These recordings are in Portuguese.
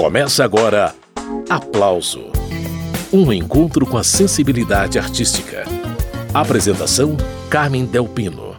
Começa agora Aplauso Um encontro com a sensibilidade artística. Apresentação: Carmen Delpino.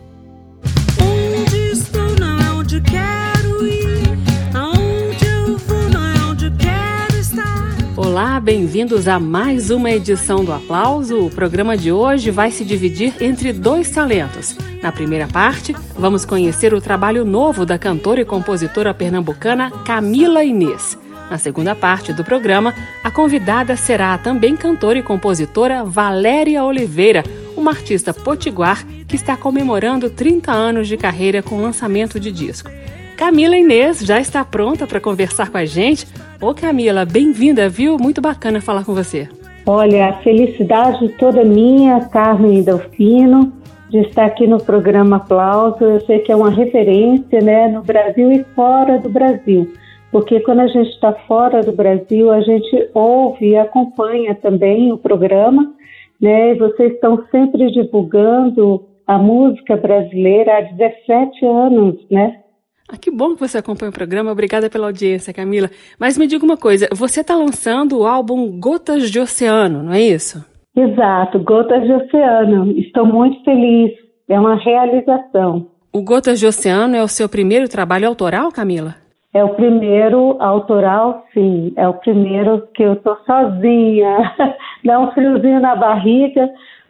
Olá, bem-vindos a mais uma edição do Aplauso. O programa de hoje vai se dividir entre dois talentos. Na primeira parte, vamos conhecer o trabalho novo da cantora e compositora pernambucana Camila Inês. Na segunda parte do programa, a convidada será a também cantora e compositora Valéria Oliveira, uma artista potiguar que está comemorando 30 anos de carreira com lançamento de disco. Camila Inês já está pronta para conversar com a gente. Ô Camila, bem-vinda, viu? Muito bacana falar com você. Olha, a felicidade toda minha, Carmen Delfino, de estar aqui no programa Aplauso. Eu sei que é uma referência né, no Brasil e fora do Brasil, porque quando a gente está fora do Brasil, a gente ouve e acompanha também o programa, né? Vocês estão sempre divulgando a música brasileira há 17 anos, né? Ah, que bom que você acompanha o programa. Obrigada pela audiência, Camila. Mas me diga uma coisa: você está lançando o álbum Gotas de Oceano, não é isso? Exato, Gotas de Oceano. Estou muito feliz. É uma realização. O Gotas de Oceano é o seu primeiro trabalho autoral, Camila? É o primeiro autoral, sim. É o primeiro que eu estou sozinha. Dá um friozinho na barriga,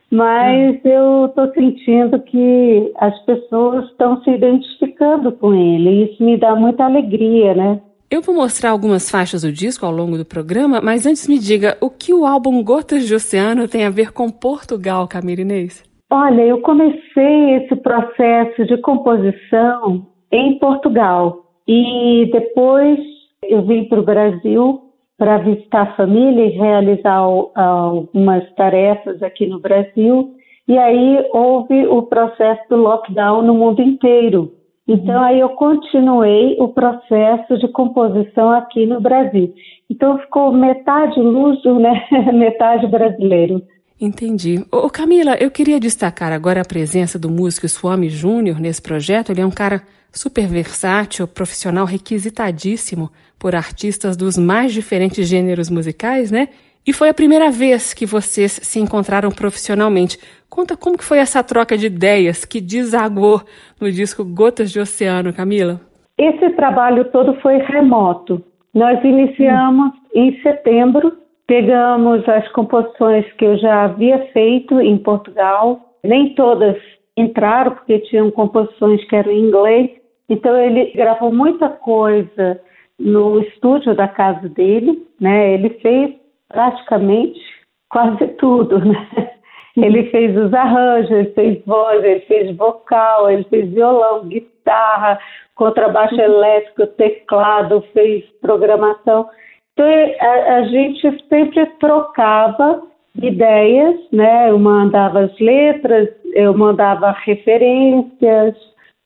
mas hum. eu estou sentindo que as pessoas estão se identificando com ele. E isso me dá muita alegria, né? Eu vou mostrar algumas faixas do disco ao longo do programa, mas antes me diga, o que o álbum Gotas de Oceano tem a ver com Portugal, Camila Inês? Olha, eu comecei esse processo de composição em Portugal e depois eu vim para o Brasil para visitar a família e realizar algumas tarefas aqui no Brasil. E aí houve o processo do lockdown no mundo inteiro. Então aí eu continuei o processo de composição aqui no Brasil. Então ficou metade luso, né? metade brasileiro. Entendi. Ô Camila, eu queria destacar agora a presença do músico Swami Júnior nesse projeto. Ele é um cara super versátil, profissional requisitadíssimo por artistas dos mais diferentes gêneros musicais, né? E foi a primeira vez que vocês se encontraram profissionalmente. Conta como que foi essa troca de ideias que desagou no disco Gotas de Oceano, Camila. Esse trabalho todo foi remoto. Nós iniciamos hum. em setembro, pegamos as composições que eu já havia feito em Portugal, nem todas entraram porque tinham composições que eram em inglês. Então ele gravou muita coisa no estúdio da casa dele, né? Ele fez praticamente quase tudo, né? Ele fez os arranjos, ele fez voz, ele fez vocal, ele fez violão, guitarra, contrabaixo uhum. elétrico, teclado, fez programação. A, a gente sempre trocava ideias, né? Eu mandava as letras, eu mandava referências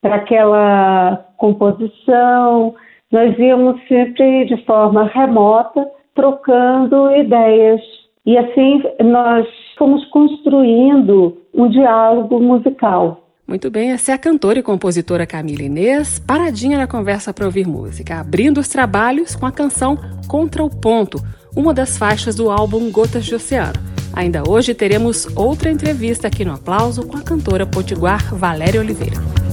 para aquela composição. Nós íamos sempre de forma remota, trocando ideias. E assim nós fomos construindo um diálogo musical. Muito bem, essa é a cantora e compositora Camila Inês, paradinha na conversa para ouvir música, abrindo os trabalhos com a canção Contra o Ponto, uma das faixas do álbum Gotas de Oceano. Ainda hoje teremos outra entrevista aqui no Aplauso com a cantora potiguar Valéria Oliveira.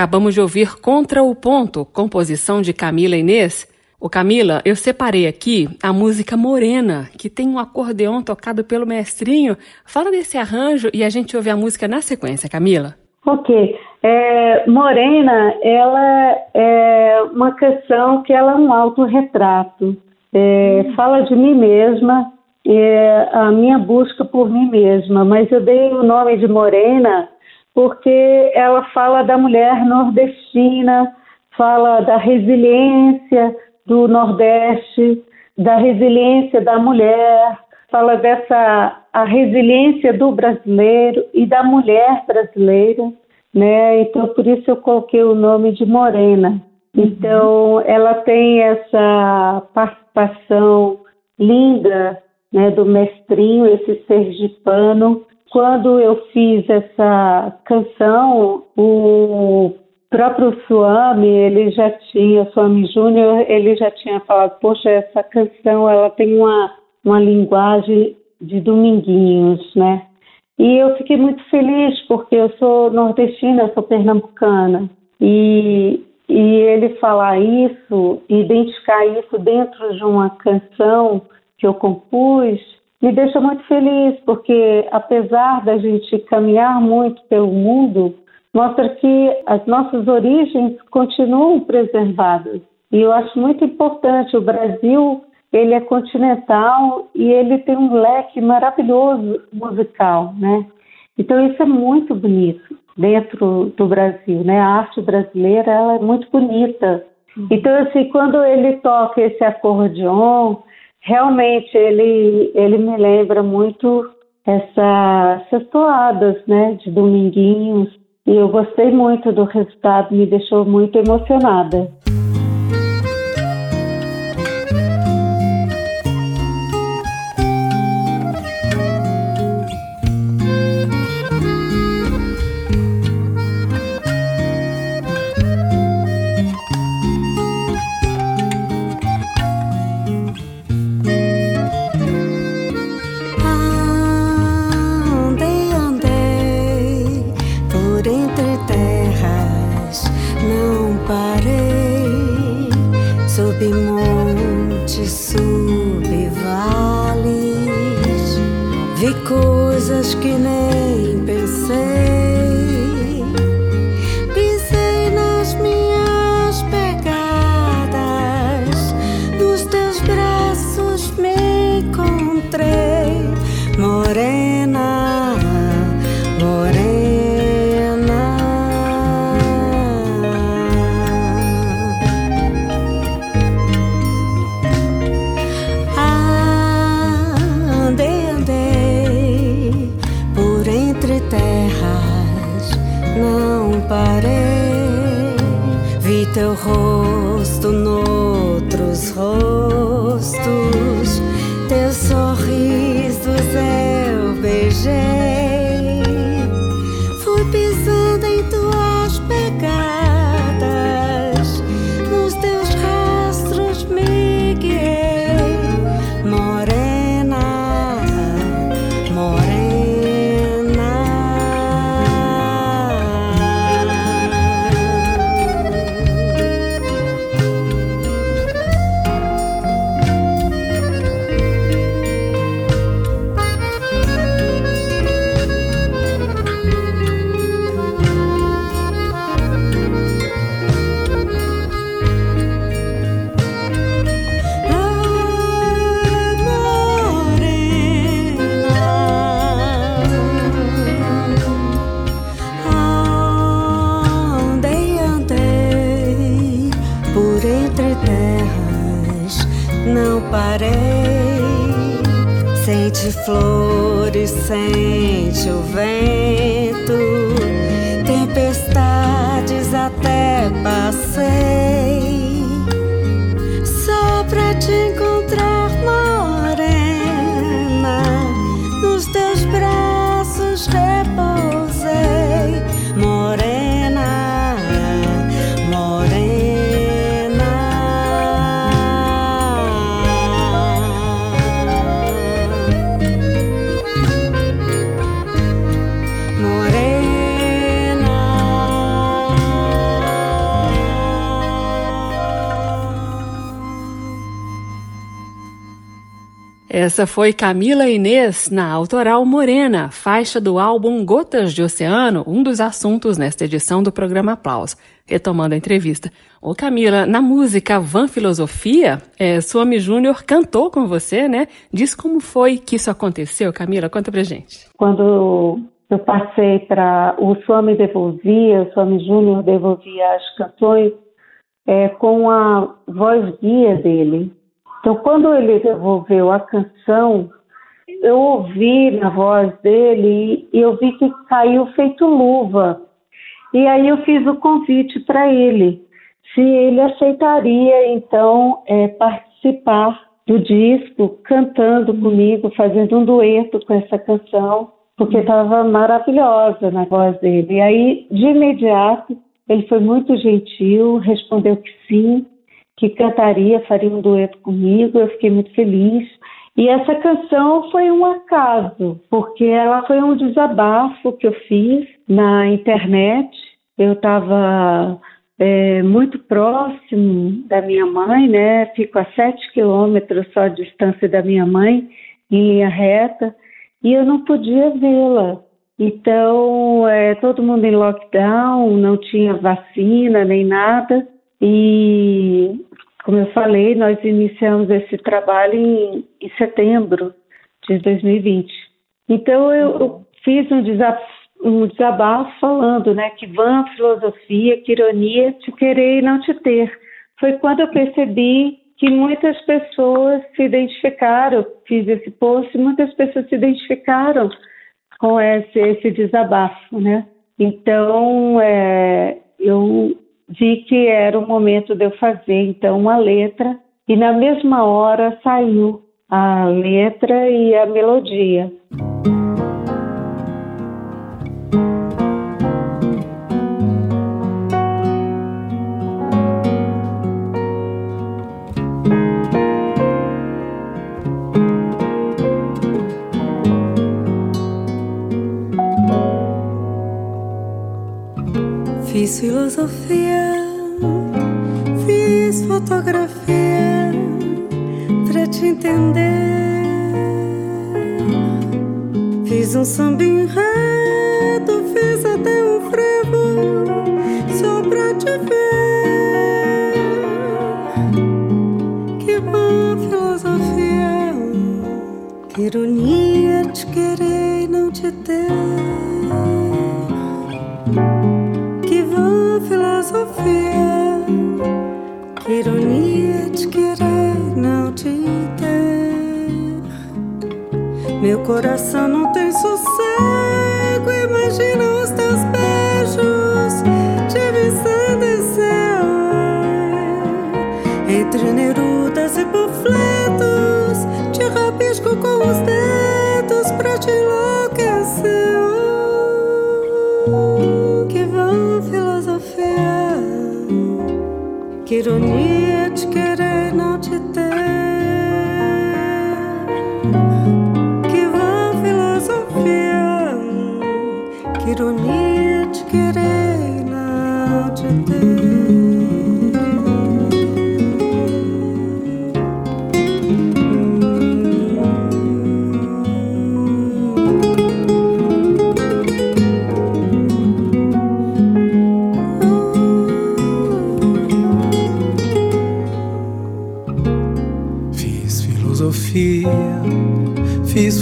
Acabamos de ouvir Contra o Ponto, composição de Camila Inês. O Camila, eu separei aqui a música Morena, que tem um acordeão tocado pelo mestrinho. Fala desse arranjo e a gente ouve a música na sequência, Camila. Ok. É, Morena, ela é uma canção que ela é um autorretrato. É, hum. Fala de mim mesma, é, a minha busca por mim mesma, mas eu dei o nome de Morena porque ela fala da mulher nordestina, fala da resiliência do Nordeste, da resiliência da mulher, fala dessa a resiliência do brasileiro e da mulher brasileira, né? Então por isso eu coloquei o nome de Morena. Uhum. Então ela tem essa participação linda, né, do mestrinho, esse sergipano, quando eu fiz essa canção, o próprio Suami, ele já tinha, Suami Júnior, ele já tinha falado, poxa, essa canção, ela tem uma, uma linguagem de dominguinhos, né? E eu fiquei muito feliz, porque eu sou nordestina, eu sou pernambucana. E, e ele falar isso, identificar isso dentro de uma canção que eu compus, me deixa muito feliz, porque apesar da gente caminhar muito pelo mundo, mostra que as nossas origens continuam preservadas. E eu acho muito importante, o Brasil, ele é continental e ele tem um leque maravilhoso musical, né? Então isso é muito bonito dentro do Brasil, né? A arte brasileira, ela é muito bonita. Então, assim, quando ele toca esse acordeon, realmente ele, ele me lembra muito essa, essas toadas né, de dominguinhos. E eu gostei muito do resultado, me deixou muito emocionada. Essa foi Camila Inês na autoral Morena, faixa do álbum Gotas de Oceano, um dos assuntos nesta edição do programa Aplauso. Retomando a entrevista. Ô Camila, na música Van Filosofia, é, Suami Júnior cantou com você, né? Diz como foi que isso aconteceu, Camila, conta pra gente. Quando eu passei para o Suami devolvia, o Suami Júnior devolvia as canções é, com a voz guia dele. Então, quando ele devolveu a canção, eu ouvi na voz dele e eu vi que caiu feito luva. E aí eu fiz o convite para ele, se ele aceitaria então é, participar do disco, cantando comigo, fazendo um dueto com essa canção, porque estava maravilhosa na voz dele. E aí, de imediato, ele foi muito gentil, respondeu que sim que cantaria, faria um dueto comigo, eu fiquei muito feliz. E essa canção foi um acaso, porque ela foi um desabafo que eu fiz na internet. Eu estava é, muito próximo da minha mãe, né? Fico a sete quilômetros só de distância da minha mãe, em linha reta, e eu não podia vê-la. Então, é, todo mundo em lockdown, não tinha vacina nem nada. E como eu falei, nós iniciamos esse trabalho em, em setembro de 2020. Então eu, eu fiz um desabafo, um desabafo falando, né, que vã filosofia, que ironia, te querer e não te ter. Foi quando eu percebi que muitas pessoas se identificaram, fiz esse post, muitas pessoas se identificaram com esse, esse desabafo, né? Então, é, eu vi que era o momento de eu fazer então uma letra e na mesma hora saiu a letra e a melodia. Fiz filosofia, fiz fotografia pra te entender. Fiz um samba enredo, fiz até um frevo só pra te ver. Que boa filosofia, que ironia te querer e não te ter. Ironia de querer não te ter. Meu coração não tem sossego, imagina os teus beijos esse ar. Entre nerudas e panfletos, te rabisco com os dedos pra te enlouquecer. Que ironia de querer não te ter. Que vã filosofia. Que ironia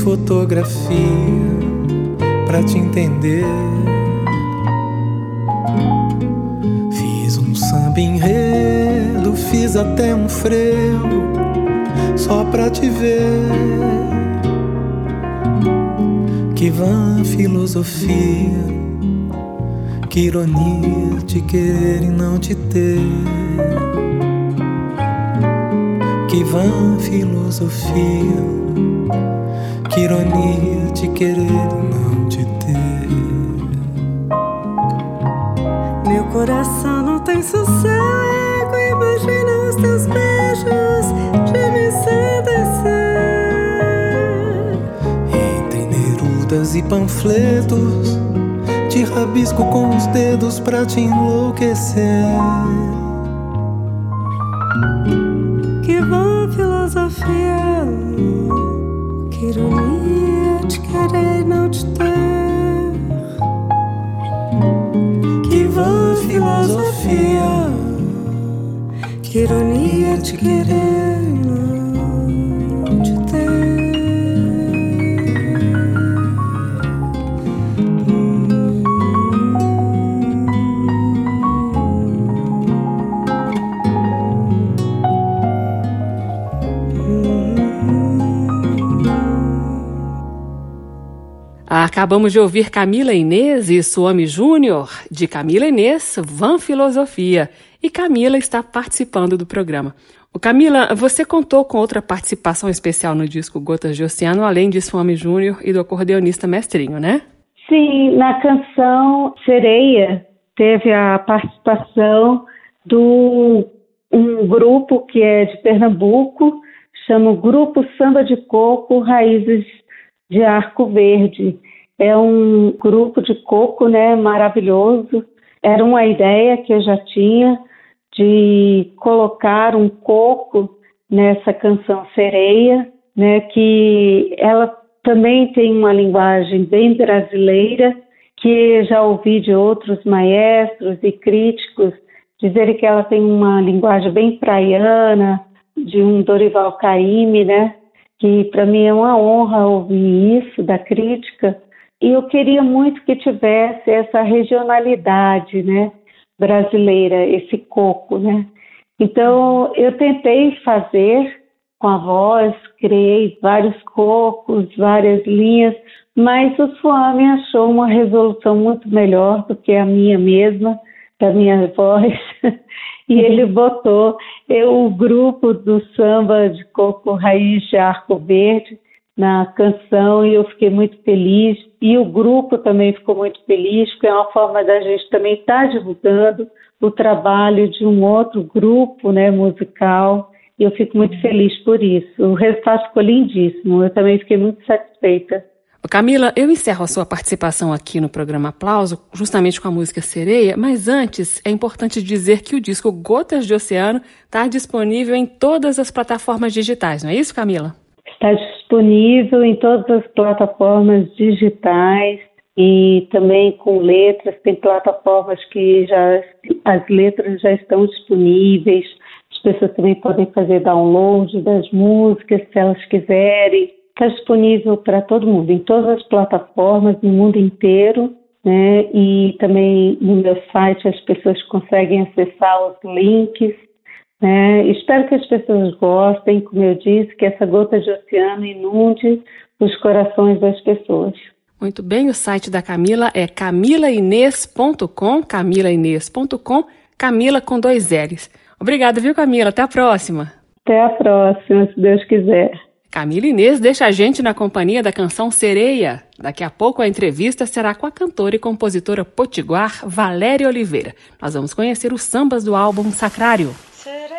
fotografia pra te entender. Fiz um samba enredo, fiz até um frevo só pra te ver. Que vã filosofia, que ironia te querer e não te ter. Que vã filosofia, que ironia te querer não te ter. Meu coração não tem sossego, imagina os teus beijos de me sedução. Entre nerudas e panfletos, te rabisco com os dedos pra te enlouquecer. Que vã filosofia, ironia te querer não te ter. Que vã filosofia, Que ironia te querer Acabamos de ouvir Camila Inês e Suami Júnior, de Camila Inês, Van Filosofia. E Camila está participando do programa. O Camila, você contou com outra participação especial no disco Gotas de Oceano, além de Suami Júnior e do acordeonista Mestrinho, né? Sim, na canção Sereia teve a participação do um grupo que é de Pernambuco, chama o Grupo Samba de Coco Raízes de Arco Verde. É um grupo de coco, né, maravilhoso. Era uma ideia que eu já tinha de colocar um coco nessa canção Sereia, né, que ela também tem uma linguagem bem brasileira, que já ouvi de outros maestros e críticos dizerem que ela tem uma linguagem bem praiana, de um Dorival Caymmi, né? Que para mim é uma honra ouvir isso da crítica. E eu queria muito que tivesse essa regionalidade, né? Brasileira, esse coco, né? Então eu tentei fazer com a voz, criei vários cocos, várias linhas, mas o Suami achou uma resolução muito melhor do que a minha mesma, da minha voz, e ele botou eu, o grupo do samba de coco raiz de arco verde na canção e eu fiquei muito feliz e o grupo também ficou muito feliz porque é uma forma da gente também estar tá divulgando o trabalho de um outro grupo né, musical e eu fico muito feliz por isso. O resultado ficou lindíssimo, eu também fiquei muito satisfeita. Camila, eu encerro a sua participação aqui no programa Aplauso, justamente com a música Sereia, mas antes é importante dizer que o disco Gotas de Oceano está disponível em todas as plataformas digitais, não é isso, Camila? Está disponível em todas as plataformas digitais e também com letras. Tem plataformas que já as letras já estão disponíveis. As pessoas também podem fazer download das músicas se elas quiserem. Está disponível para todo mundo, em todas as plataformas, no mundo inteiro. Né? E também no meu site as pessoas conseguem acessar os links. Né? Espero que as pessoas gostem, como eu disse, que essa gota de oceano inunde os corações das pessoas. Muito bem, o site da Camila é camilainês.com, camilainês.com, Camila com dois L's. Obrigada, viu, Camila? Até a próxima. Até a próxima, se Deus quiser. Camila Inês deixa a gente na companhia da canção Sereia. Daqui a pouco a entrevista será com a cantora e compositora potiguar Valéria Oliveira. Nós vamos conhecer os sambas do álbum Sacrário. da, da,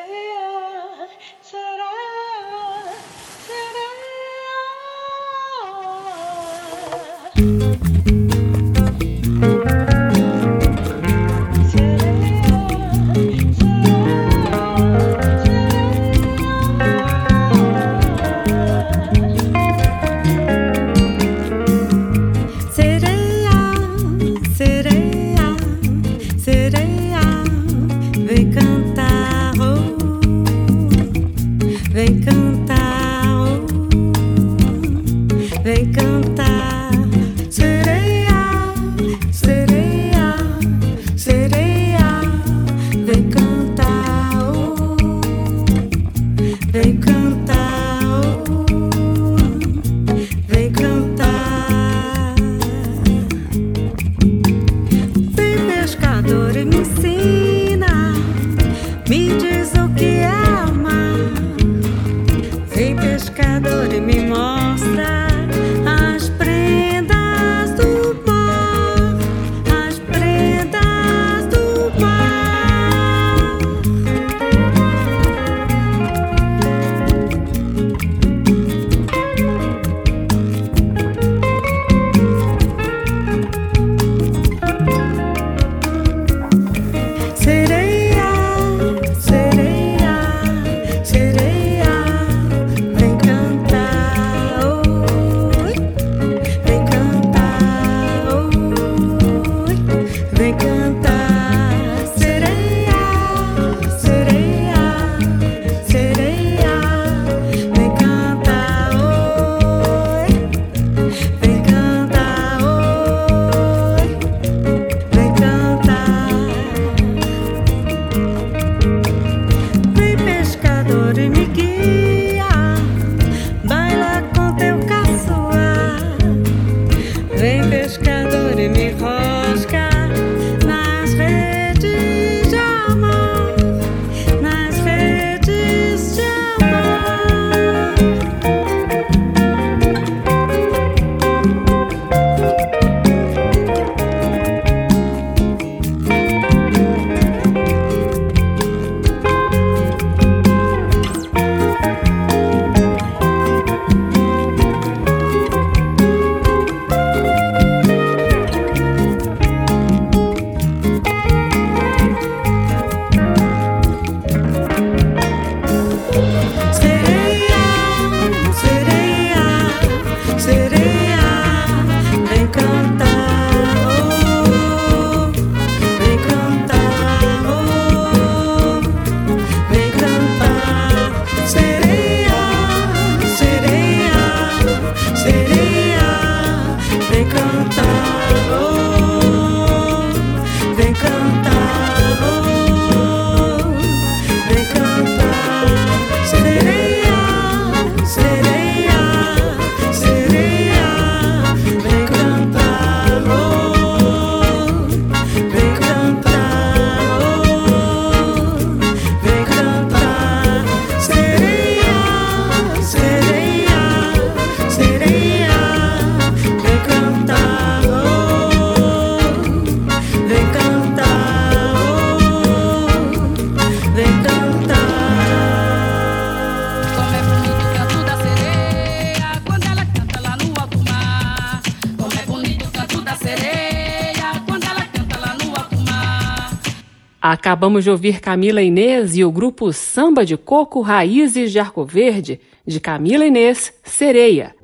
Acabamos de ouvir Camila Inês e o grupo Samba de Coco Raízes de Arco Verde, de Camila Inês, Sereia.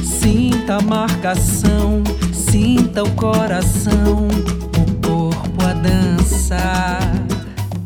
Sinta a marcação, sinta o coração, o corpo a dançar.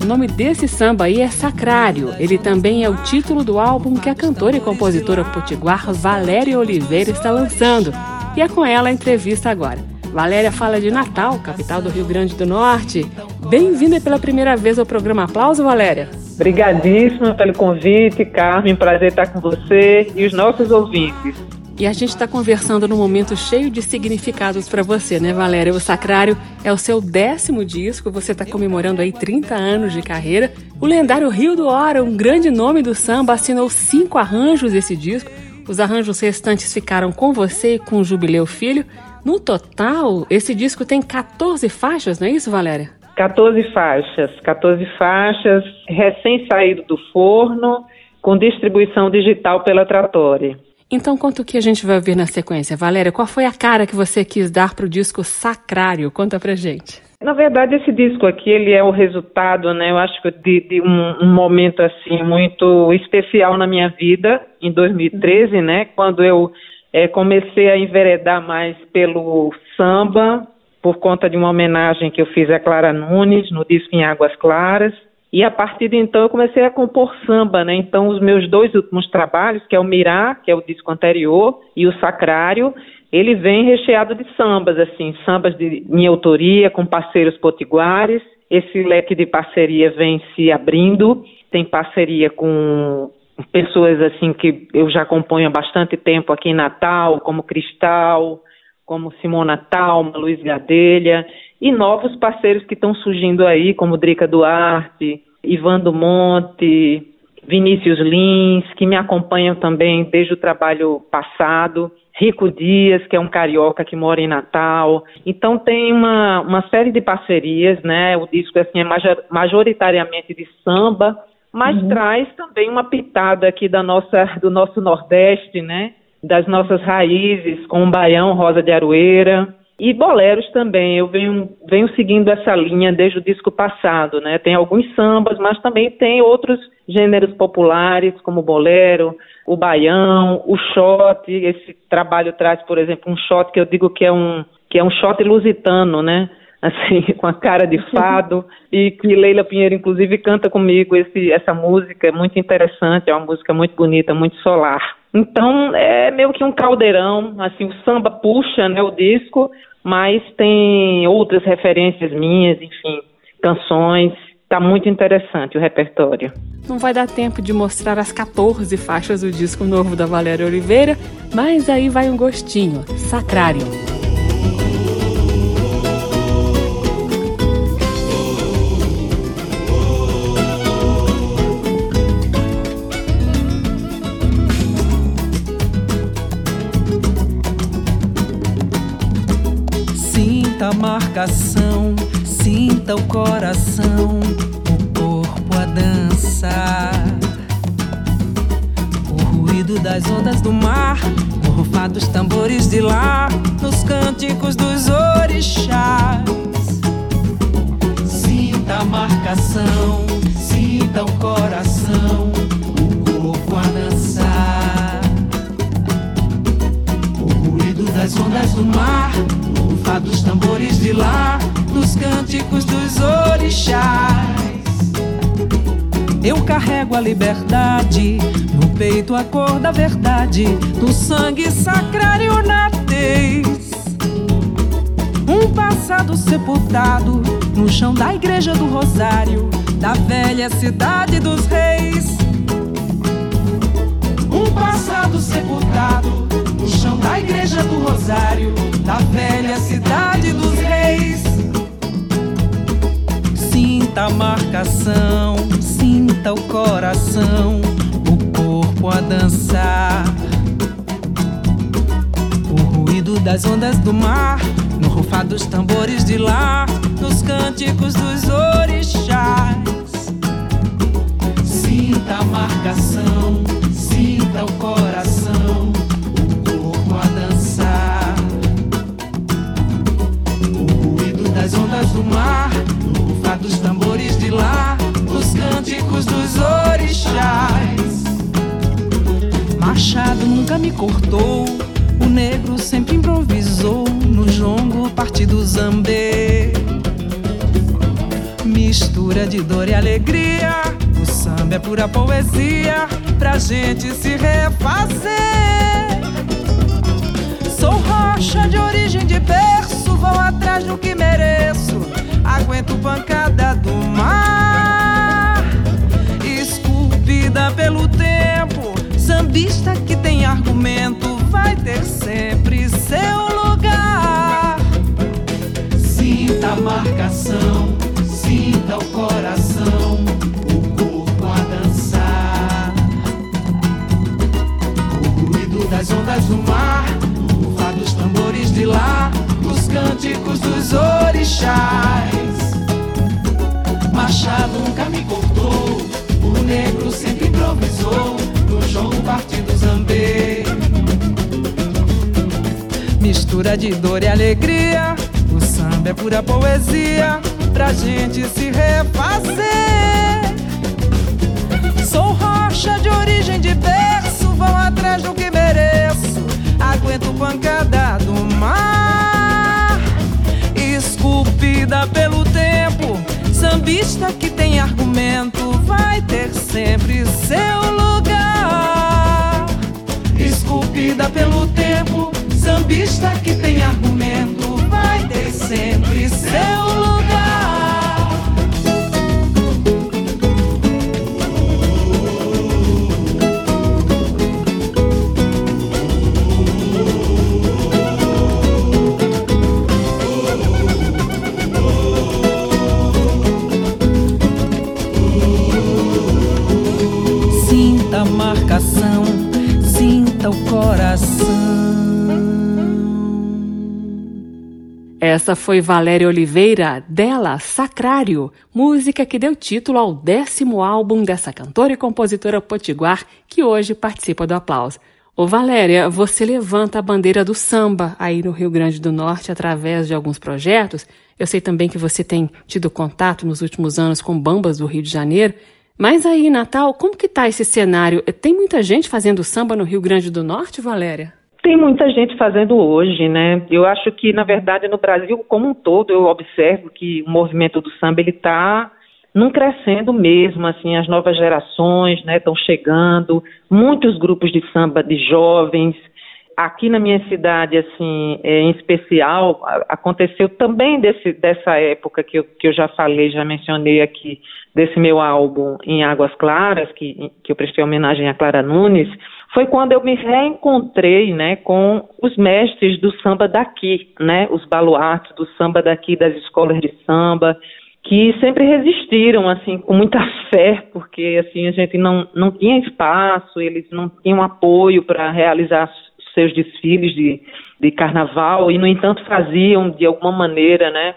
O nome desse samba aí é Sacrário. Ele também é o título do álbum que a cantora e compositora potiguar Valéria Oliveira está lançando. E é com ela a entrevista agora. Valéria fala de Natal, capital do Rio Grande do Norte. Bem-vinda pela primeira vez ao programa Aplauso, Valéria. Obrigadíssima pelo convite, Carmen. Prazer estar com você e os nossos ouvintes. E a gente está conversando num momento cheio de significados para você, né, Valéria? O Sacrário é o seu décimo disco, você está comemorando aí 30 anos de carreira. O lendário Rio do Hora, um grande nome do samba, assinou cinco arranjos desse disco. Os arranjos restantes ficaram com você e com o Jubileu Filho. No total, esse disco tem 14 faixas, não é isso, Valéria? 14 faixas, 14 faixas, recém-saído do forno, com distribuição digital pela Trattori. Então, conta o que a gente vai ouvir na sequência. Valéria, qual foi a cara que você quis dar para o disco Sacrário? Conta pra gente. Na verdade, esse disco aqui, ele é o resultado, né, eu acho que de, de um, um, momento, assim, muito especial na minha vida, em 2013, né, quando eu é, comecei a enveredar mais pelo samba, por conta de uma homenagem que eu fiz a Clara Nunes no disco Em Águas Claras. E a partir de então eu comecei a compor samba, né? Então os meus dois últimos trabalhos, que é o Mirá, que é o disco anterior, e o Sacrário, ele vem recheado de sambas, assim, sambas de minha autoria, com parceiros potiguares. Esse leque de parceria vem se abrindo. Tem parceria com pessoas assim que eu já acompanho há bastante tempo aqui em Natal, como Cristal, como Simona Talma, Luiz Gadelha, e novos parceiros que estão surgindo aí, como Drica Duarte, Ivan do Monte, Vinícius Lins, que me acompanham também desde o trabalho passado. Rico Dias, que é um carioca que mora em Natal. Então tem uma, uma série de parcerias, né? O disco assim, é majoritariamente de samba, mas uhum. traz também uma pitada aqui da nossa, do nosso Nordeste, né? Das nossas raízes, com o Baião, Rosa de Aroeira. E boleros também, eu venho, venho seguindo essa linha desde o disco passado, né? Tem alguns sambas, mas também tem outros gêneros populares, como o bolero, o baião, o shot. Esse trabalho traz, por exemplo, um shot que eu digo que é um, que é um shot lusitano, né? assim, com a cara de fado, e que Leila Pinheiro, inclusive, canta comigo esse, essa música, é muito interessante, é uma música muito bonita, muito solar. Então, é meio que um caldeirão, assim, o samba puxa, né, o disco, mas tem outras referências minhas, enfim, canções, Tá muito interessante o repertório. Não vai dar tempo de mostrar as 14 faixas do disco novo da Valéria Oliveira, mas aí vai um gostinho. Sacrário. Sinta a marcação, sinta o coração, o corpo a dançar. O ruído das ondas do mar, o rufar dos tambores de lá, nos cânticos dos orixás. Sinta a marcação, sinta o coração, das ondas do mar Fá dos tambores de lá, nos cânticos dos orixás. Eu carrego a liberdade, no peito a cor da verdade, do sangue sacrário na tez. Um passado sepultado no chão da igreja do Rosário, da velha cidade dos reis. Um passado sepultado da igreja do Rosário da velha cidade dos reis. Sinta a marcação, sinta o coração, o corpo a dançar. O ruído das ondas do mar, no rufar dos tambores de lá, nos cânticos dos orixás. Sinta a marcação, sinta o coração do mar, no rufar dos tambores de lá, os cânticos dos orixás. Machado nunca me cortou, o negro sempre improvisou no jongo partido zambê. Mistura de dor e alegria, o samba é pura poesia pra gente se refazer. Sou rocha de origem de berço, vou atrás do que mereço. Aguento pancada do mar, esculpida pelo tempo. Sambista que tem argumento vai ter sempre seu lugar. Sinta a marcação, sinta o coração, o corpo a dançar. O ruído das ondas do mar, o dos tambores de lá, cânticos dos orixás. Machado nunca me cortou, o negro sempre improvisou no jogo partido zambê. Mistura de dor e alegria, o samba é pura poesia pra gente se refazer. Sou rocha de origem de berço, vou atrás do que mereço. Aguento pancada do mar, esculpida pelo tempo. Sambista que tem argumento vai ter sempre seu lugar. Esculpida pelo tempo, sambista que tem argumento vai ter sempre seu lugar. A marcação, sinta o coração. Essa foi Valéria Oliveira, dela Sacrário, música que deu título ao décimo álbum dessa cantora e compositora potiguar que hoje participa do aplauso. Ô Valéria, você levanta a bandeira do samba aí no Rio Grande do Norte através de alguns projetos. Eu sei também que você tem tido contato nos últimos anos com bambas do Rio de Janeiro. Mas aí, Natal, como que tá esse cenário? Tem muita gente fazendo samba no Rio Grande do Norte, Valéria? Tem muita gente fazendo hoje, né? Eu acho que, na verdade, no Brasil como um todo, eu observo que o movimento do samba ele está num crescendo mesmo, assim, as novas gerações, né, estão chegando, muitos grupos de samba de jovens. Aqui na minha cidade, assim, é, em especial, aconteceu também desse, dessa época que eu, que eu já falei, já mencionei aqui, desse meu álbum em Águas Claras, que, que eu prestei homenagem a Clara Nunes, foi quando eu me reencontrei, né, com os mestres do samba daqui, né, os baluartes do samba daqui, das escolas de samba, que sempre resistiram, assim, com muita fé, porque, assim, a gente não, não tinha espaço, eles não tinham apoio para realizar seus desfiles de, de carnaval, e, no entanto, faziam, de alguma maneira, né,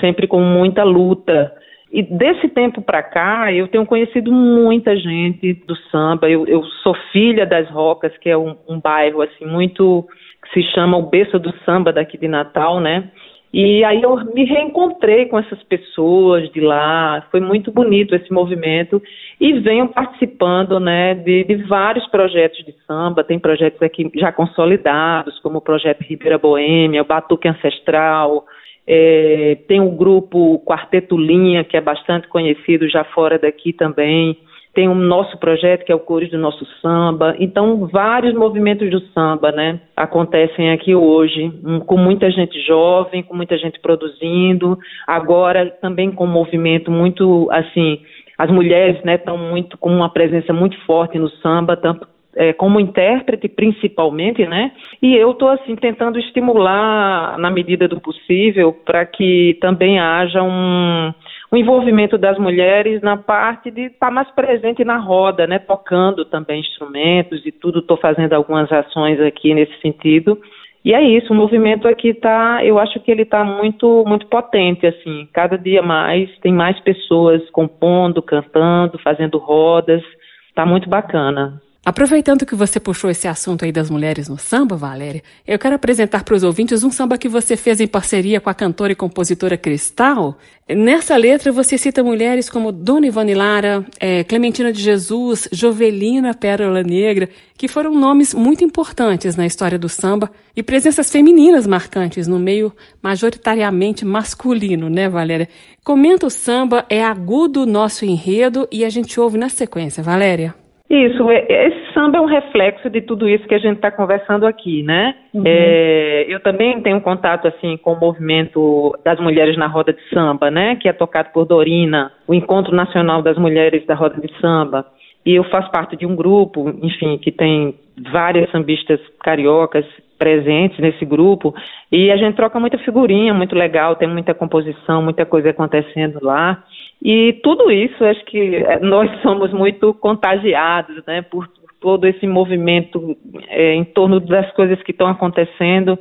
sempre com muita luta. E desse tempo para cá, eu tenho conhecido muita gente do samba. Eu, eu sou filha das Rocas, que é um, um bairro assim muito que se chama o berço do samba daqui de Natal, né? E aí eu me reencontrei com essas pessoas de lá. Foi muito bonito esse movimento e venho participando, né, de, de vários projetos de samba. Tem projetos aqui já consolidados, como o projeto Ribeira Boêmia, o Batuque Ancestral. É, tem o grupo Quarteto Linha, que é bastante conhecido já fora daqui também. Tem o nosso projeto, que é o Cores do Nosso Samba. Então, vários movimentos do samba, né, acontecem aqui hoje, um, com muita gente jovem, com muita gente produzindo. Agora, também com um movimento muito, assim, as mulheres, né, estão muito com uma presença muito forte no samba, tanto é, como intérprete principalmente, né? E eu estou assim tentando estimular na medida do possível para que também haja um, um envolvimento das mulheres na parte de estar mais presente na roda, né? Tocando também instrumentos e tudo. Estou fazendo algumas ações aqui nesse sentido. E é isso, o movimento aqui tá, eu acho que ele está muito, muito potente, assim, cada dia mais, tem mais pessoas compondo, cantando, fazendo rodas, está muito bacana. Aproveitando que você puxou esse assunto aí das mulheres no samba, Valéria, eu quero apresentar para os ouvintes um samba que você fez em parceria com a cantora e compositora Cristal. Nessa letra você cita mulheres como Dona Ivone Lara, é, Clementina de Jesus, Jovelina Pérola Negra, que foram nomes muito importantes na história do samba e presenças femininas marcantes no meio majoritariamente masculino, né, Valéria? Comenta o samba, é agudo o nosso enredo e a gente ouve na sequência, Valéria. Isso, é, esse samba é um reflexo de tudo isso que a gente está conversando aqui, né? Uhum. É, eu também tenho contato assim com o movimento das mulheres na roda de samba, né? Que é tocado por Dorina, o Encontro Nacional das Mulheres da Roda de Samba. E eu faço parte de um grupo, enfim, que tem várias sambistas cariocas presentes nesse grupo e a gente troca muita figurinha, muito legal, tem muita composição, muita coisa acontecendo lá. E tudo isso, acho que é, nós somos muito contagiados, né, por todo esse movimento é, em torno das coisas que estão acontecendo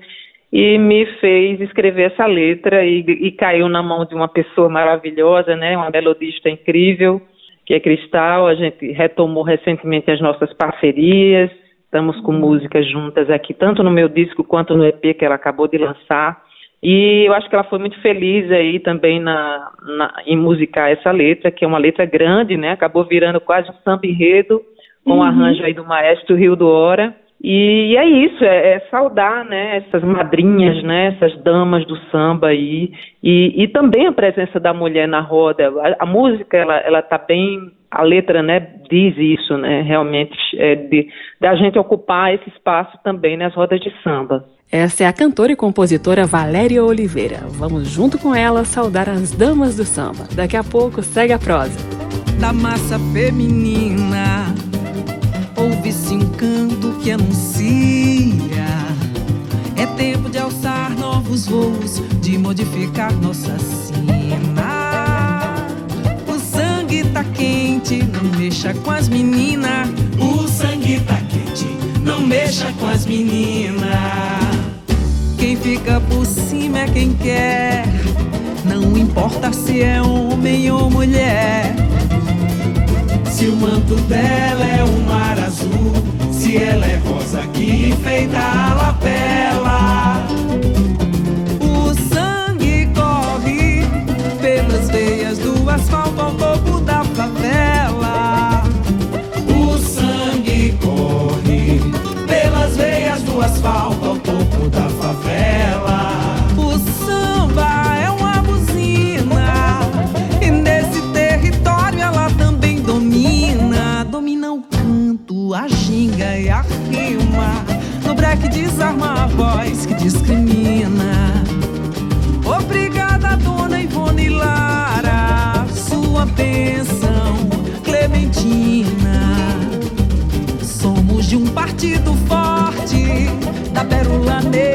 e me fez escrever essa letra e, e, caiu na mão de uma pessoa maravilhosa, né, uma melodista incrível, que é Cristal. A gente retomou recentemente as nossas parcerias, estamos com músicas juntas aqui, tanto no meu disco quanto no EP que ela acabou de lançar. E eu acho que ela foi muito feliz aí também na, na, em musicar essa letra, que é uma letra grande, né? Acabou virando quase um samba enredo, com uhum. o arranjo aí do maestro Rio do Hora. E, é isso, é, é, saudar, né, essas madrinhas, né, essas damas do samba aí, e, e também a presença da mulher na roda. A, a música, ela, ela tá bem, a letra, né, diz isso, né, realmente, é de, da gente ocupar esse espaço também nas rodas de samba. Essa é a cantora e compositora Valéria Oliveira. Vamos junto com ela saudar as damas do samba. Daqui a pouco segue a prosa. Da massa feminina, ouve-se um canto tempo de alçar novos voos, de modificar nossa sina. O sangue tá quente, não mexa com as meninas. O sangue tá quente, não mexa com as meninas. Quem fica por cima é quem quer. Não importa se é homem ou mulher. Se o manto dela é um mar azul, se ela é rosa que enfeita a lapela. Break desarma a voz que discrimina. Obrigada, dona Ivone Lara, sua bênção, Clementina. Somos de um partido forte da pérola negra.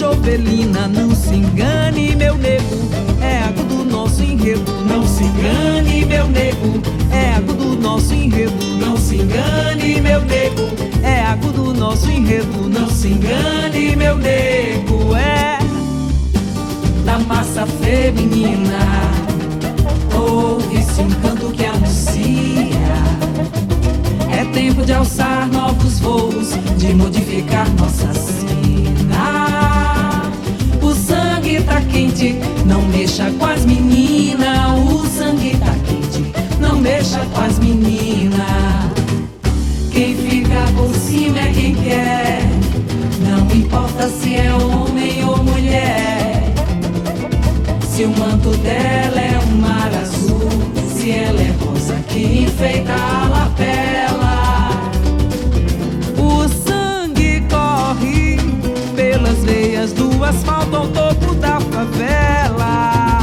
Jovelina, não se engane, meu nego. É água do nosso enredo. Não se engane, meu nego. É água do nosso enredo. Não se engane, meu nego. É água do nosso enredo. Não se engane, meu nego. É da massa feminina. Ouve-se um canto que anuncia. É tempo de alçar novos voos, de modificar nossa sangue tá quente, não mexa com as meninas. O sangue tá quente, não mexa com as meninas. Quem fica por cima é quem quer, não importa se é homem ou mulher. Se o manto dela é um mar azul, se ela é rosa que enfeita a lapela. O sangue corre pelas veias do asfalto ao topo favela.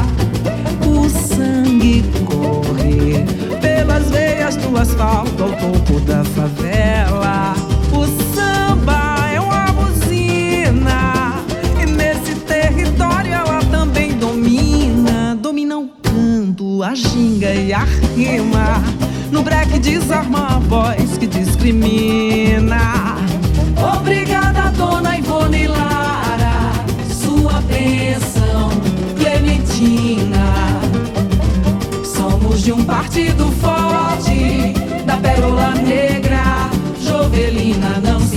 O sangue corre pelas veias do asfalto ao topo da favela. O samba é uma buzina e nesse território ela também domina. Domina o canto, a ginga e a rima. No break desarma a voz que discrimina. Obrigada, dona Ivone Lara, de um partido forte, da pérola negra, Jovelina não se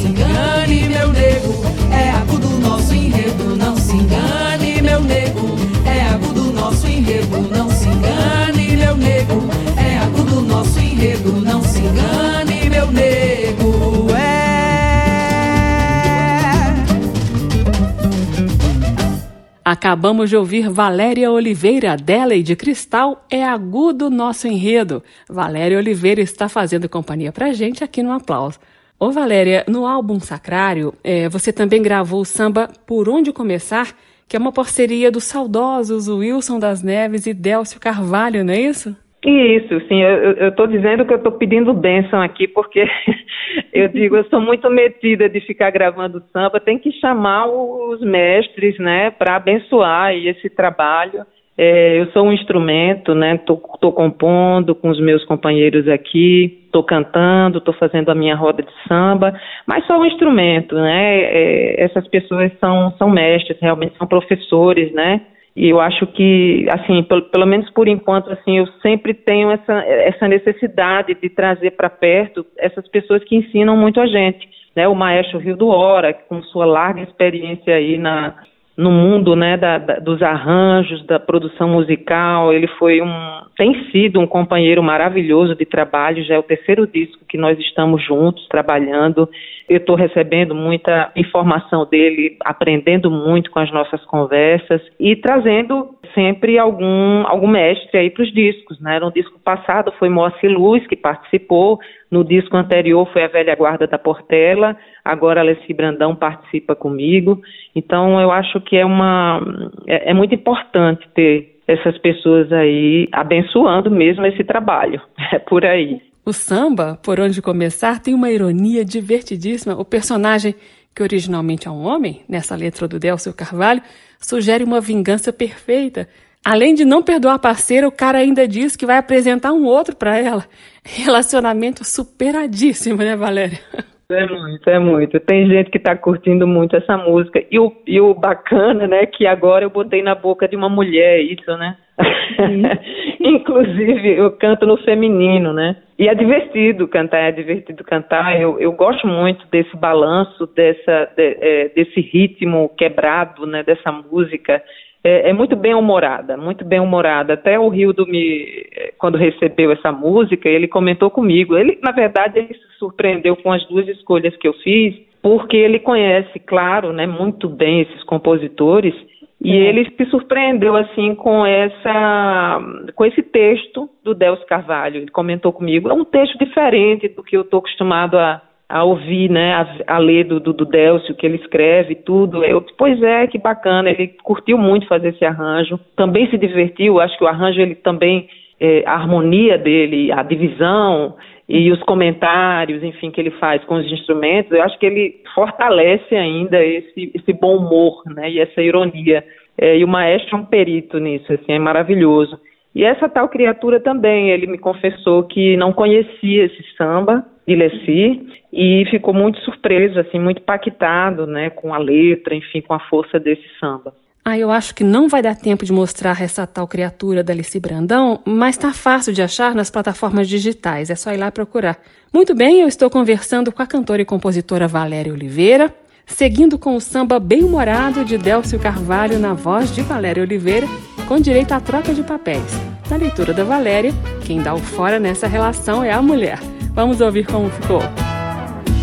Acabamos de ouvir Valéria Oliveira, dela e de Cristal, é agudo nosso enredo. Valéria Oliveira está fazendo companhia pra gente aqui no Aplauso. Ô Valéria, no álbum Sacrário, é, você também gravou o samba Por Onde Começar, que é uma parceria dos saudosos Wilson das Neves e Délcio Carvalho, não é isso? Isso, sim, eu estou dizendo que eu estou pedindo bênção aqui, porque eu digo, eu sou muito metida de ficar gravando samba, tem que chamar os mestres, né, para abençoar esse trabalho. É, eu sou um instrumento, né, estou compondo com os meus companheiros aqui, estou cantando, estou fazendo a minha roda de samba, mas sou um instrumento, né, é, essas pessoas são, são mestres, realmente são professores, né, e eu acho que, assim, pelo, pelo menos por enquanto, assim, eu sempre tenho essa, essa necessidade de trazer para perto essas pessoas que ensinam muito a gente. Né? O maestro Rio do Hora, com sua larga experiência aí na, no mundo né, da, da, dos arranjos, da produção musical. Ele foi um, tem sido um companheiro maravilhoso de trabalho. Já é o terceiro disco que nós estamos juntos trabalhando. Eu estou recebendo muita informação dele, aprendendo muito com as nossas conversas e trazendo sempre algum algum mestre aí para os discos. Né? No disco passado foi Moacir Luz que participou. No disco anterior foi a Velha Guarda da Portela, agora Alessi Brandão participa comigo. Então eu acho que é uma é, é muito importante ter essas pessoas aí abençoando mesmo esse trabalho. É por aí. O samba, por onde começar, tem uma ironia divertidíssima. O personagem, que originalmente é um homem, nessa letra do Delcio Carvalho, sugere uma vingança perfeita Além de não perdoar a parceira, o cara ainda diz que vai apresentar um outro para ela. Relacionamento superadíssimo, né, Valéria? É muito, é muito. Tem gente que está curtindo muito essa música. E o, e o bacana, né, que agora eu botei na boca de uma mulher isso, né? Inclusive, eu canto no feminino, né? E é divertido cantar, é divertido cantar. Eu, eu gosto muito desse balanço, dessa, de, é, desse ritmo quebrado, né, dessa música é, é, muito bem humorada, muito bem humorada. Até o Rildo me, quando recebeu essa música, ele comentou comigo. Ele, na verdade, ele se surpreendeu com as duas escolhas que eu fiz, porque ele conhece, claro, né, muito bem esses compositores. E é. ele se surpreendeu assim com essa, com esse texto do Delcio Carvalho. Ele comentou comigo, é um texto diferente do que eu estou acostumado a, a ouvir, né, a, a ler do, do, do Delcio, que ele escreve tudo. Eu, pois é, que bacana, ele curtiu muito fazer esse arranjo, também se divertiu, acho que o arranjo ele também, é, a harmonia dele, a divisão e os comentários, enfim, que ele faz com os instrumentos, eu acho que ele fortalece ainda esse, esse bom humor, né, e essa ironia. É, e o maestro é um perito nisso, assim, é maravilhoso. E essa tal criatura também, ele me confessou que não conhecia esse samba de Leci e ficou muito surpreso, assim, muito impactado, né, com a letra, enfim, com a força desse samba. Ah, eu acho que não vai dar tempo de mostrar essa tal criatura da Alice Brandão, mas tá fácil de achar nas plataformas digitais, é só ir lá procurar. Muito bem, eu estou conversando com a cantora e compositora Valéria Oliveira, seguindo com o samba bem-humorado de Délcio Carvalho na voz de Valéria Oliveira, com direito à troca de papéis. Na leitura da Valéria, quem dá o fora nessa relação é a mulher. Vamos ouvir como ficou.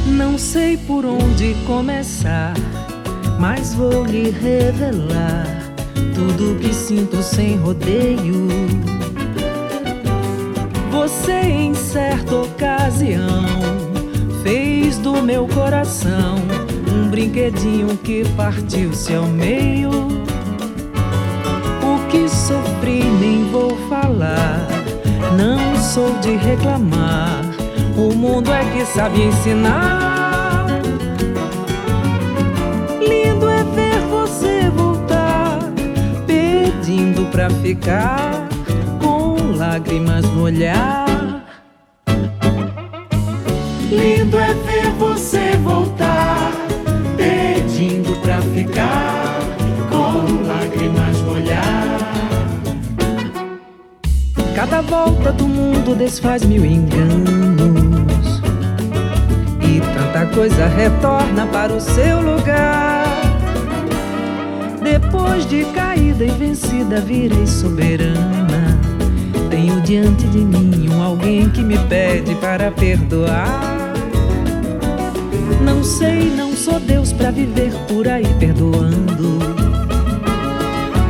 Não sei por onde começar, mas vou lhe revelar tudo que sinto sem rodeio. Você, em certa ocasião, fez do meu coração um brinquedinho que partiu-se ao meio que sofri nem vou falar. Não sou de reclamar, o mundo é que sabe ensinar. Pra ficar, com lágrimas no olhar. Lindo é ver você voltar, pedindo pra ficar, com lágrimas no olhar. Cada volta do mundo desfaz mil enganos. E tanta coisa retorna para o seu lugar. Depois de caída e vencida, virei soberana. Tenho diante de mim um alguém que me pede para perdoar. Não sei, não sou Deus para viver por aí perdoando.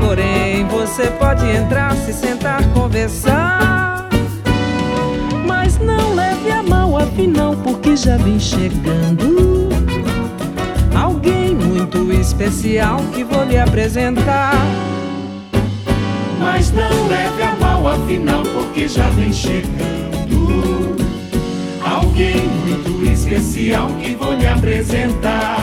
Porém, você pode entrar, se sentar, conversar. Mas não leve a mal, afinal, porque já vem chegando especial que vou lhe apresentar. Mas não leve a mal, afinal, porque já vem chegando alguém muito especial que vou lhe apresentar.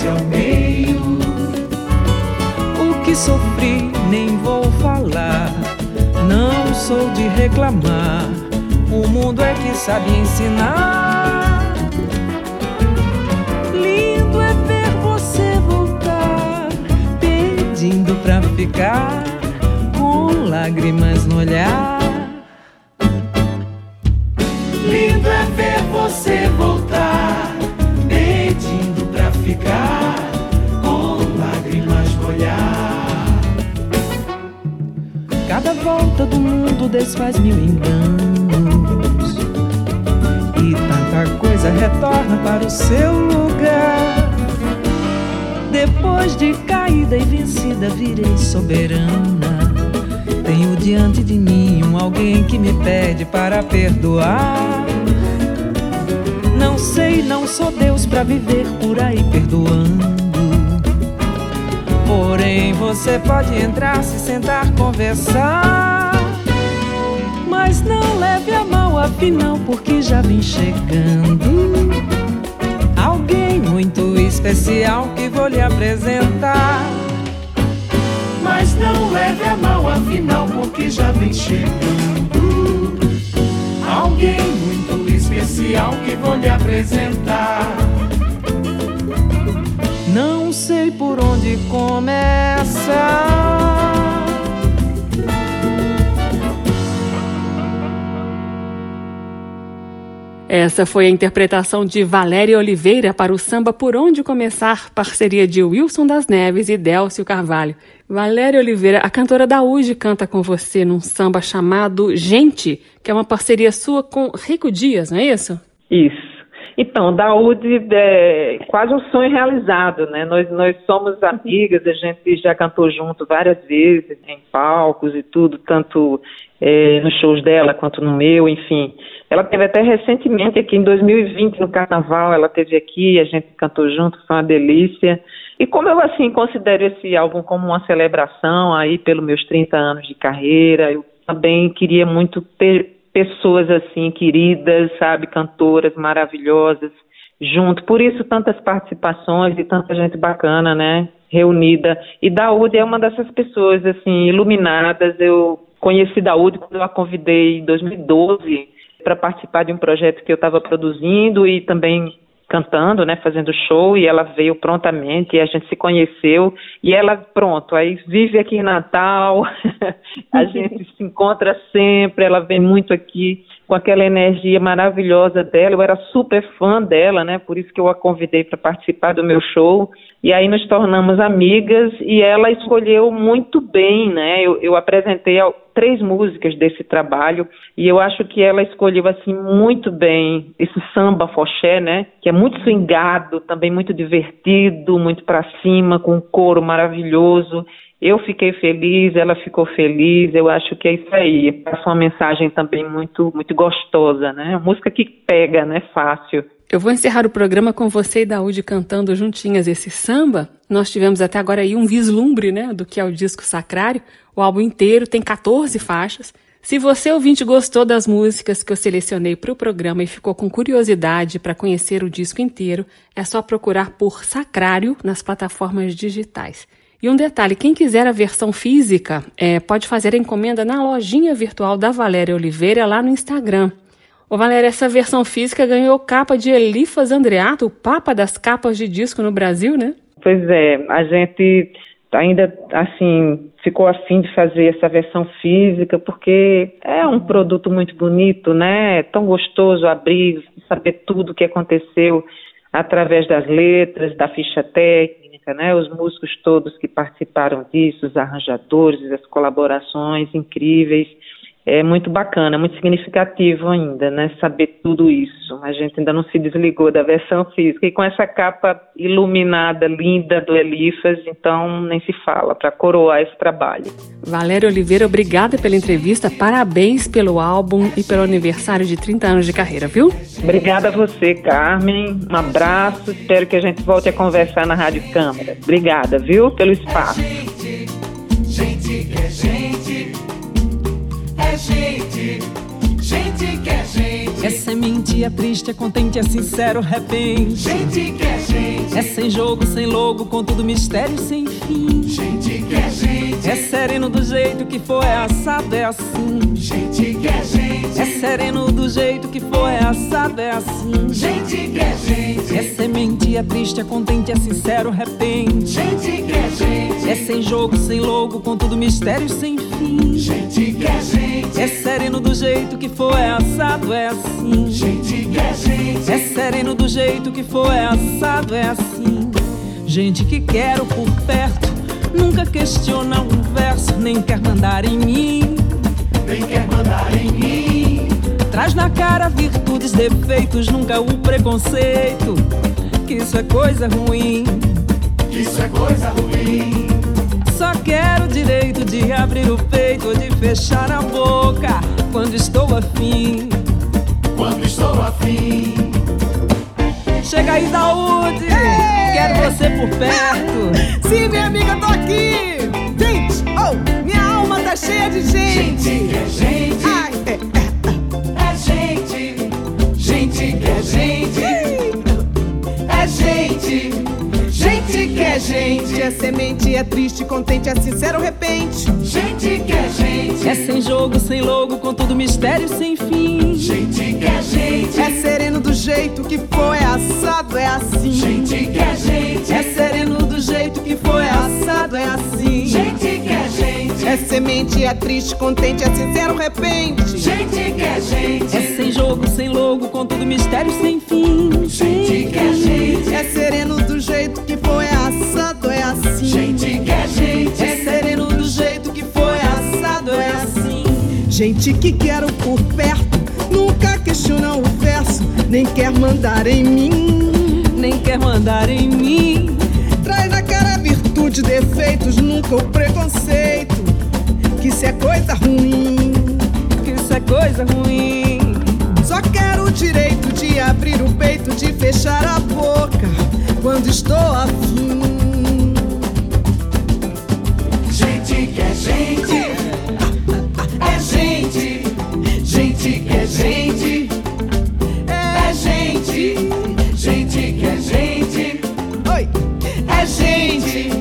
Partiu-se ao meio. O que sofri nem vou falar. Não sou de reclamar. O mundo é que sabe ensinar. Lindo é ver você voltar, pedindo pra ficar com lágrimas no olhar. Volta do mundo desfaz mil enganos. E tanta coisa retorna para o seu lugar. Depois de caída e vencida, virei soberana. Tenho diante de mim um alguém que me pede para perdoar. Não sei, não sou Deus para viver por aí perdoando. Porém, você pode entrar, se sentar, conversar. Mas não leve a mal, afinal, porque já vem chegando alguém muito especial que vou lhe apresentar. Mas não leve a mal, afinal, porque já vem chegando alguém muito especial que vou lhe apresentar. Não sei por onde começa. Essa foi a interpretação de Valéria Oliveira para o samba Por Onde Começar, parceria de Wilson das Neves e Délcio Carvalho. Valéria Oliveira, a cantora da UGE, canta com você num samba chamado Gente, que é uma parceria sua com Rico Dias, não é isso? Isso. Então, Daúde é quase um sonho realizado, né? Nós, nós somos amigas, a gente já cantou junto várias vezes, em palcos e tudo, tanto é, nos shows dela quanto no meu, enfim. Ela teve até recentemente aqui em 2020, no Carnaval, ela teve aqui, a gente cantou junto, foi uma delícia. E como eu, assim, considero esse álbum como uma celebração aí pelos meus 30 anos de carreira, eu também queria muito ter pessoas assim queridas, sabe, cantoras maravilhosas junto. Por isso tantas participações e tanta gente bacana, né, reunida. E Daúde é uma dessas pessoas assim iluminadas. Eu conheci Daúde quando eu a convidei em 2012 para participar de um projeto que eu estava produzindo e também cantando, né, fazendo show, e ela veio prontamente, e a gente se conheceu, e ela, pronto, aí vive aqui em Natal, a gente se encontra sempre, ela vem muito aqui com aquela energia maravilhosa dela, eu era super fã dela, né, por isso que eu a convidei para participar do meu show, e aí nos tornamos amigas, e ela escolheu muito bem, né, eu, eu apresentei três músicas desse trabalho, e eu acho que ela escolheu, assim, muito bem esse samba foché, né, que é muito swingado, também muito divertido, muito para cima, com um coro maravilhoso, eu fiquei feliz, ela ficou feliz, eu acho que é isso aí. Passa uma mensagem também muito, muito gostosa, né? Música que pega, né? Fácil. Eu vou encerrar o programa com você e Daúde cantando juntinhas esse samba. Nós tivemos até agora aí um vislumbre, né, do que é o disco Sacrário. O álbum inteiro tem 14 faixas. Se você, ouvinte, gostou das músicas que eu selecionei para o programa e ficou com curiosidade para conhecer o disco inteiro, é só procurar por Sacrário nas plataformas digitais. E um detalhe, quem quiser a versão física, é, pode fazer a encomenda na lojinha virtual da Valéria Oliveira lá no Instagram. Ô Valéria, essa versão física ganhou capa de Elifas Andreato, o papa das capas de disco no Brasil, né? Pois é, a gente ainda assim ficou afim de fazer essa versão física, porque é um produto muito bonito, né? É tão gostoso abrir, saber tudo o que aconteceu através das letras, da ficha técnica, né? Os músicos todos que participaram disso, os arranjadores, as colaborações incríveis é muito bacana, muito significativo ainda, né? Saber tudo isso. A gente ainda não se desligou da versão física. E com essa capa iluminada, linda do Elifas, então nem se fala, para coroar esse trabalho. Valéria Oliveira, obrigada pela entrevista, parabéns pelo álbum e pelo aniversário de 30 anos de carreira, viu? Obrigada a você, Carmen. Um abraço, espero que a gente volte a conversar na Rádio Câmara. Obrigada, viu, pelo espaço. Gente, gente que é gente gente, gente que é gente. É semente, é triste, é contente, é sincero, repente. Gente que é gente. É sem jogo, sem logo, com tudo mistério sem fim. Gente que é gente. É sereno do jeito que for, é assado, é assim. Gente que é gente. É sereno do jeito que for, é assado, é assim. Gente que é gente. É semente, é triste, é contente, é sincero, repente. Gente que é gente. É sem jogo, sem logo, com tudo mistério sem fim. Gente que é gente. É sereno do jeito que for, é assado, é assim. Gente que é gente. É sereno do jeito que for, é assado, é assim. Gente que quero por perto, nunca questiona um verso, nem quer mandar em mim. Nem quer mandar em mim. Traz na cara virtudes, defeitos, nunca o preconceito. Que isso é coisa ruim. Que isso é coisa ruim. Só quero o direito de abrir o peito ou de fechar a boca quando estou afim. Chega aí, Daúde! Quero você por perto. Sim, minha amiga, tô aqui! Gente, oh, minha alma tá cheia de gente! Gente é gente. Ai, Gente é semente, é triste, contente, é sincero, repente. Gente que é gente. É sem jogo, sem logo, com todo mistério sem fim. Gente que é gente. É sereno do jeito que for, é assado, é assim. Gente que é gente. É sereno do jeito que for, é assado, é assim. Gente que é gente. É semente, é triste, contente, é sincero, repente. Gente que é gente. É sem jogo, sem logo, com todo mistério sem fim. Gente que é gente. É sereno Gente que é gente. É sereno do jeito que for, é assado, é assim. Gente que quero por perto, nunca questiona o verso, nem quer mandar em mim. Nem quer mandar em mim. Traz na cara virtude, defeitos, nunca o preconceito. Que isso é coisa ruim. Que isso é coisa ruim. Só quero o direito de abrir o peito, de fechar a boca quando estou afim. Gente é gente. Gente. Que é gente. É gente. Gente que é gente. Oi! É. Gente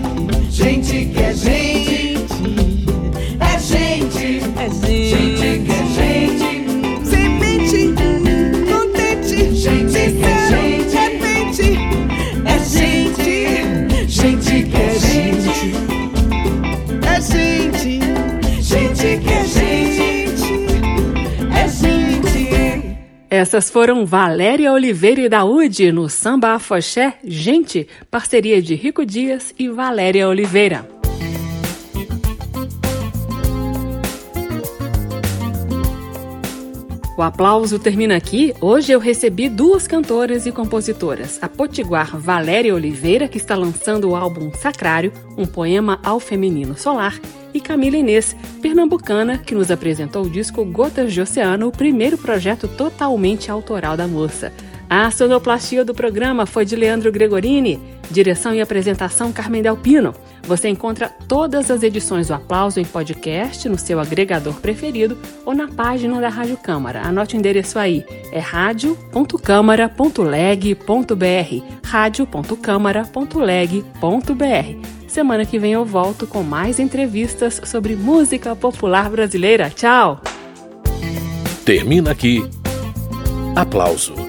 Essas foram Valéria Oliveira e Daúde no Samba Afoxé Gente, parceria de Rico Dias e Valéria Oliveira. O aplauso termina aqui. Hoje eu recebi duas cantoras e compositoras. A potiguar Valéria Oliveira, que está lançando o álbum Sacrário, um poema ao feminino solar, e Camila Inês, pernambucana, que nos apresentou o disco Gotas de Oceano, o primeiro projeto totalmente autoral da moça. A sonoplastia do programa foi de Leandro Gregorini, direção e apresentação Carmen Del Pino. Você encontra todas as edições do Aplauso em podcast no seu agregador preferido ou na página da Rádio Câmara. Anote o endereço aí, é radio.câmara.leg.br radio.câmara.leg.br Semana que vem eu volto com mais entrevistas sobre música popular brasileira. Tchau! Termina aqui. Aplauso.